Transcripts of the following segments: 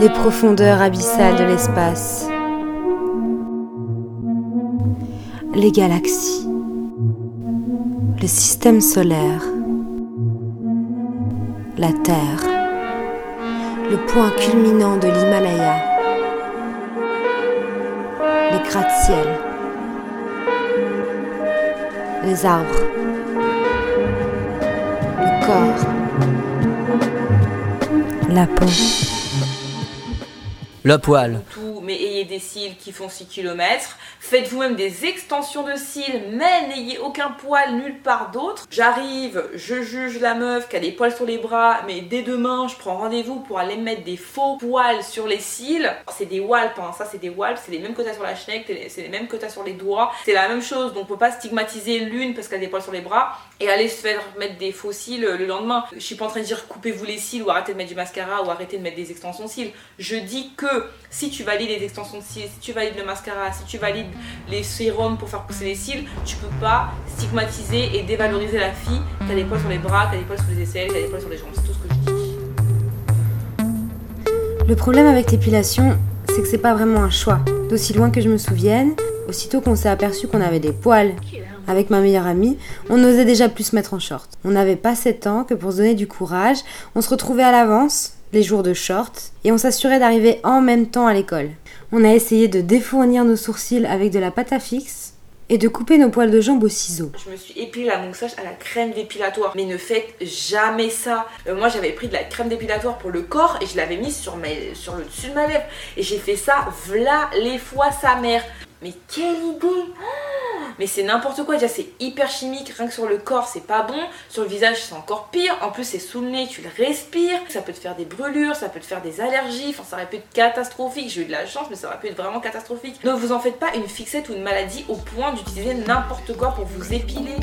les profondeurs abyssales de l'espace, les galaxies, le système solaire, la Terre, le point culminant de l'Himalaya, les gratte-ciels, les arbres, le corps, la peau. Le poil. tout, mais ayez des cils qui font 6 km. Faites vous-même des extensions de cils, mais n'ayez aucun poil nulle part d'autre. J'arrive, je juge la meuf qui a des poils sur les bras, mais dès demain, je prends rendez-vous pour aller mettre des faux poils sur les cils. C'est des walps, hein, ça c'est des walps, c'est les mêmes que t'as sur la schneck, c'est les mêmes que t'as sur les doigts. C'est la même chose, donc on peut pas stigmatiser l'une parce qu'elle a des poils sur les bras et aller se faire mettre des faux cils le lendemain. Je suis pas en train de dire coupez-vous les cils ou arrêtez de mettre du mascara ou arrêtez de mettre des extensions de cils. Je dis que si tu valides les extensions de cils, si tu valides le mascara, si tu valides les sérums pour faire pousser les cils, tu peux pas stigmatiser et dévaloriser la fille. T'as des poils sur les bras, t'as des poils sur les aisselles, t'as des poils sur les jambes, c'est tout ce que je dis. Le problème avec l'épilation, c'est que c'est pas vraiment un choix. D'aussi loin que je me souvienne, aussitôt qu'on s'est aperçu qu'on avait des poils avec ma meilleure amie, on n'osait déjà plus se mettre en short. On n'avait pas 7 ans que pour se donner du courage, on se retrouvait à l'avance, les jours de short, et on s'assurait d'arriver en même temps à l'école. On a essayé de défournir nos sourcils avec de la pâte à fixe et de couper nos poils de jambes au ciseau. Je me suis épilé la moustache à la crème dépilatoire. Mais ne faites jamais ça. Euh, moi, j'avais pris de la crème dépilatoire pour le corps et je l'avais mise sur, le dessus de ma lèvre. Et j'ai fait ça, v'là les fois sa mère. Mais quelle idée Mais c'est n'importe quoi. Déjà, c'est hyper chimique. Rien que sur le corps, c'est pas bon. Sur le visage, c'est encore pire. En plus, c'est sous le nez, tu le respires. Ça peut te faire des brûlures, ça peut te faire des allergies. Enfin, ça aurait pu être catastrophique. J'ai eu de la chance, mais ça aurait pu être vraiment catastrophique. Ne vous en faites pas une fixette ou une maladie au point d'utiliser n'importe quoi pour vous épiler.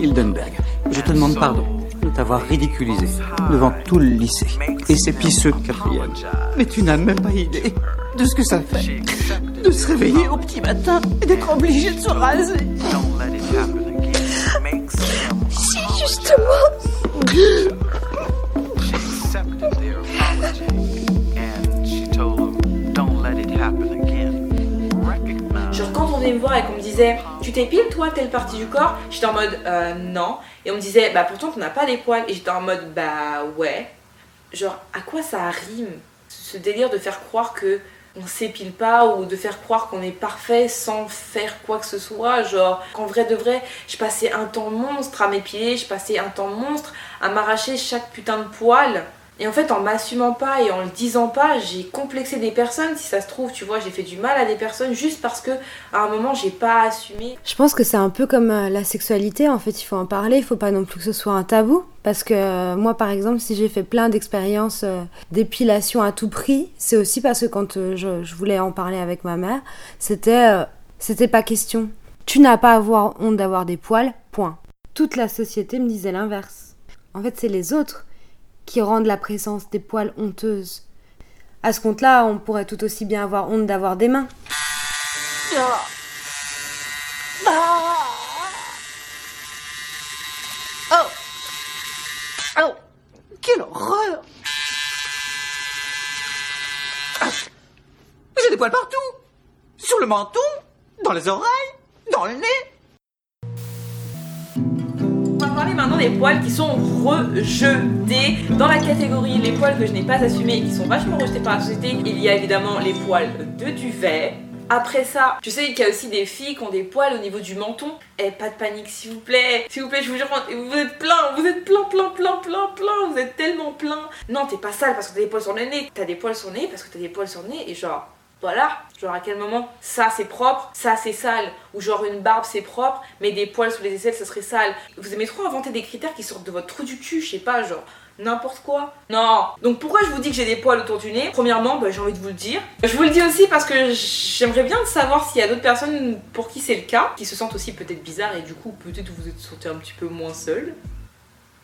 Hildenberg, je te demande pardon de t'avoir ridiculisé devant tout le lycée et ses pisseux quatrième. Mais tu n'as même pas idée de ce que ça fait de se réveiller au petit matin et d'être obligé de se raser. C'est justement Genre quand on venait me voir et qu'on me disait tu t'épiles toi telle partie du corps, j'étais en mode euh, non. Et on me disait bah pourtant tu n'as pas les poils. Et j'étais en mode bah ouais. Genre à quoi ça rime ce délire de faire croire que on s'épile pas ou de faire croire qu'on est parfait sans faire quoi que ce soit. Genre qu'en vrai de vrai, je passais un temps monstre à m'épiler, je passais un temps monstre à m'arracher chaque putain de poil. Et en fait, en m'assumant pas et en le disant pas, j'ai complexé des personnes. Si ça se trouve, tu vois, j'ai fait du mal à des personnes juste parce que à un moment, j'ai pas assumé. Je pense que c'est un peu comme euh, la sexualité, en fait, il faut en parler, il faut pas non plus que ce soit un tabou. Parce que euh, moi, par exemple, si j'ai fait plein d'expériences euh, d'épilation à tout prix, c'est aussi parce que quand je, voulais en parler avec ma mère, c'était c'était pas question. Tu n'as pas à avoir honte d'avoir des poils, point. Toute la société me disait l'inverse. En fait, c'est les autres qui rendent la présence des poils honteuse. À ce compte-là, on pourrait tout aussi bien avoir honte d'avoir des mains. Oh. Quelle horreur. J'ai des poils partout. Sur le menton, dans les oreilles, dans le nez maintenant des poils qui sont rejetés dans la catégorie les poils que je n'ai pas assumés et qui sont vachement rejetés par la société. Il y a évidemment les poils de duvet. Après ça, tu sais qu'il y a aussi des filles qui ont des poils au niveau du menton. Eh, pas de panique s'il vous plaît. S'il vous plaît, je vous jure, vous êtes plein, vous êtes plein, plein, plein, plein, plein. Vous êtes tellement plein. Non, t'es pas sale parce que t'as des poils sur le nez. T'as des poils sur le nez parce que t'as des poils sur le nez. Et genre, voilà. Genre à quel moment ça c'est propre, ça c'est sale. Ou genre une barbe c'est propre, mais des poils sous les aisselles ça serait sale. Vous aimez trop inventer des critères qui sortent de votre trou du cul, je sais pas, genre n'importe quoi. Non. Donc pourquoi je vous dis que j'ai des poils autour du nez? Premièrement, bah, j'ai envie de vous le dire. Je vous le dis aussi parce que j'aimerais bien savoir s'il y a d'autres personnes pour qui c'est le cas, qui se sentent aussi peut-être bizarres et du coup peut-être vous êtes sentez un petit peu moins seul.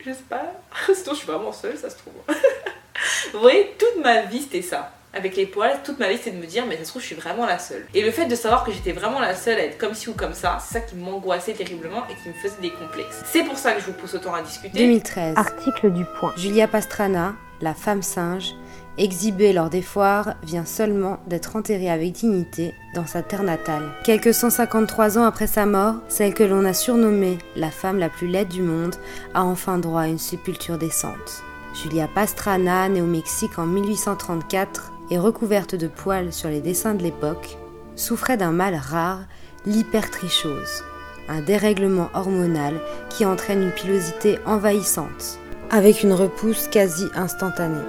J'espère. Sinon je suis vraiment seule, ça se trouve. vous voyez, toute ma vie c'était ça. Avec les poils, toute ma vie c'était de me dire mais ça se trouve je suis vraiment la seule. Et le fait de savoir que j'étais vraiment la seule à être comme ci ou comme ça, c'est ça qui m'angoissait terriblement et qui me faisait des complexes. C'est pour ça que je vous pousse autant à discuter. 2013. Article du point. Julia Pastrana, la femme singe, exhibée lors des foires, vient seulement d'être enterrée avec dignité dans sa terre natale. Quelques 153 ans après sa mort, celle que l'on a surnommée la femme la plus laide du monde a enfin droit à une sépulture décente. Julia Pastrana, née au Mexique en 1834 et recouverte de poils sur les dessins de l'époque, souffrait d'un mal rare, l'hypertrichose, un dérèglement hormonal qui entraîne une pilosité envahissante, avec une repousse quasi instantanée.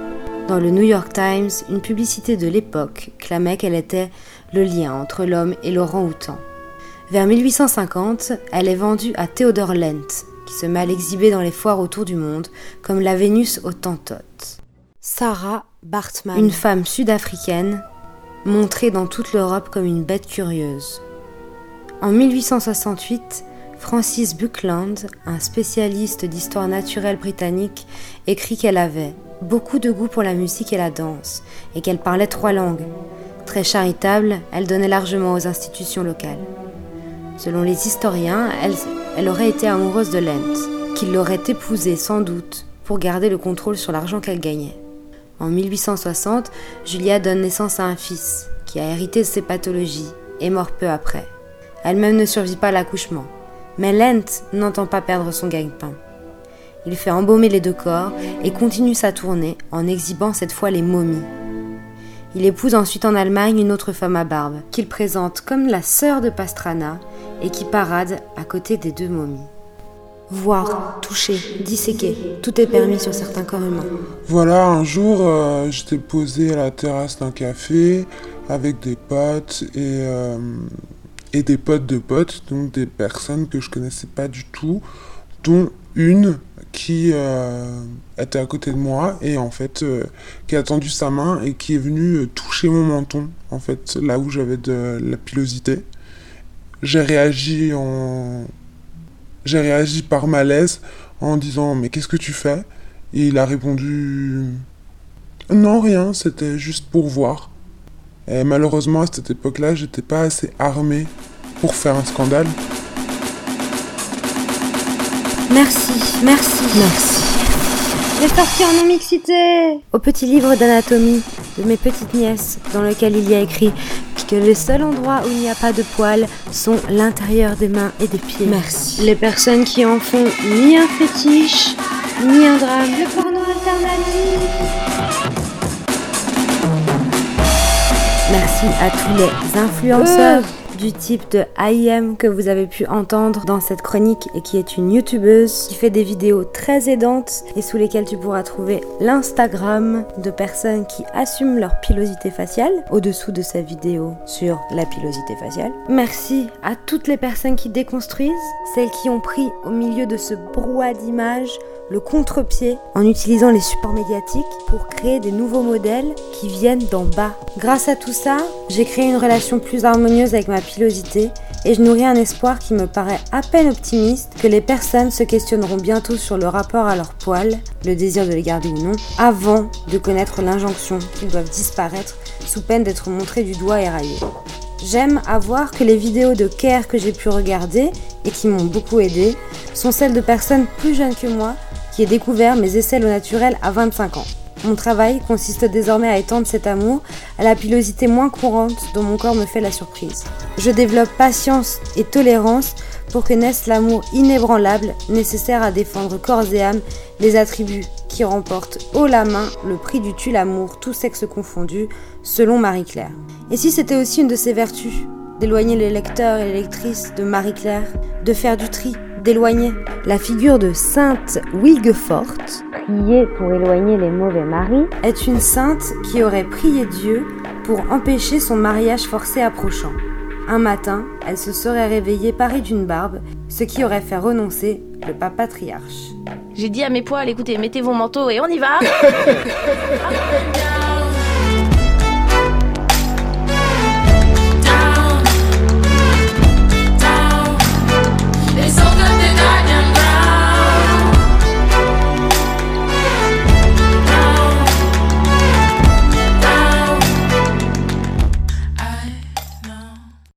Dans le New York Times, une publicité de l'époque clamait qu'elle était le lien entre l'homme et l'orang-outan. Vers 1850, elle est vendue à Theodore Lent, qui se met à l'exhiber dans les foires autour du monde, comme la Vénus au Tantote. Sarah Une femme sud-africaine, montrée dans toute l'Europe comme une bête curieuse. En 1868, Francis Buckland, un spécialiste d'histoire naturelle britannique, écrit qu'elle avait beaucoup de goût pour la musique et la danse, et qu'elle parlait trois langues. Très charitable, elle donnait largement aux institutions locales. Selon les historiens, elle, elle aurait été amoureuse de Lent, qui l'aurait épousée sans doute pour garder le contrôle sur l'argent qu'elle gagnait. En 1860, Julia donne naissance à un fils, qui a hérité de ses pathologies, et mort peu après. Elle-même ne survit pas à l'accouchement. Mais Lent n'entend pas perdre son gagne-pain. Il fait embaumer les deux corps et continue sa tournée en exhibant cette fois les momies. Il épouse ensuite en Allemagne une autre femme à barbe, qu'il présente comme la sœur de Pastrana et qui parade à côté des deux momies. Voir, toucher, disséquer, tout est permis sur certains corps humains. Voilà, un jour, euh, j'étais posé à la terrasse d'un café avec des potes et, euh, et des potes de potes, donc des personnes que je connaissais pas du tout, dont une qui euh, était à côté de moi et en fait qui a tendu sa main et qui est venue toucher mon menton, en fait, là où j'avais de la pilosité. J'ai réagi en j'ai réagi par malaise en disant mais qu'est-ce que tu fais? Et il a répondu non rien, c'était juste pour voir. Et malheureusement à cette époque-là, j'étais pas assez armé pour faire un scandale. Merci, merci, merci. J'ai sorti en non-mixité Au petit livre d'anatomie de mes petites nièces, dans lequel il y a écrit que les seuls endroits où il n'y a pas de poils sont l'intérieur des mains et des pieds. Merci. Les personnes qui en font ni un fétiche, ni un drame. Le porno alternatif Merci à tous les influenceurs du type de IM que vous avez pu entendre dans cette chronique et qui est une youtubeuse qui fait des vidéos très aidantes et sous lesquelles tu pourras trouver l'Instagram de personnes qui assument leur pilosité faciale au-dessous de sa vidéo sur la pilosité faciale. Merci à toutes les personnes qui déconstruisent, celles qui ont pris au milieu de ce brouhaha d'images le contre-pied en utilisant les supports médiatiques pour créer des nouveaux modèles qui viennent d'en bas. Grâce à tout ça, j'ai créé une relation plus harmonieuse avec ma pilosité et je nourris un espoir qui me paraît à peine optimiste que les personnes se questionneront bientôt sur le rapport à leurs poils, le désir de les garder ou non, avant de connaître l'injonction qu'ils doivent disparaître sous peine d'être montrés du doigt et raillés. J'aime avoir que les vidéos de care que j'ai pu regarder et qui m'ont beaucoup aidé sont celles de personnes plus jeunes que moi qui ai découvert mes essais au naturel à 25 ans. Mon travail consiste désormais à étendre cet amour à la pilosité moins courante dont mon corps me fait la surprise. Je développe patience et tolérance pour que naisse l'amour inébranlable nécessaire à défendre corps et âme les attributs qui remportent haut la main le prix du tue l'amour, tout sexe confondu, selon Marie-Claire. Et si c'était aussi une de ses vertus, d'éloigner les lecteurs et les lectrices de Marie-Claire, de faire du tri, d'éloigner la figure de Sainte Wilgeforte, est pour éloigner les mauvais maris, est une sainte qui aurait prié Dieu pour empêcher son mariage forcé approchant. Un matin, elle se serait réveillée parée d'une barbe, ce qui aurait fait renoncer le pape patriarche. J'ai dit à mes poils, écoutez, mettez vos manteaux et on y va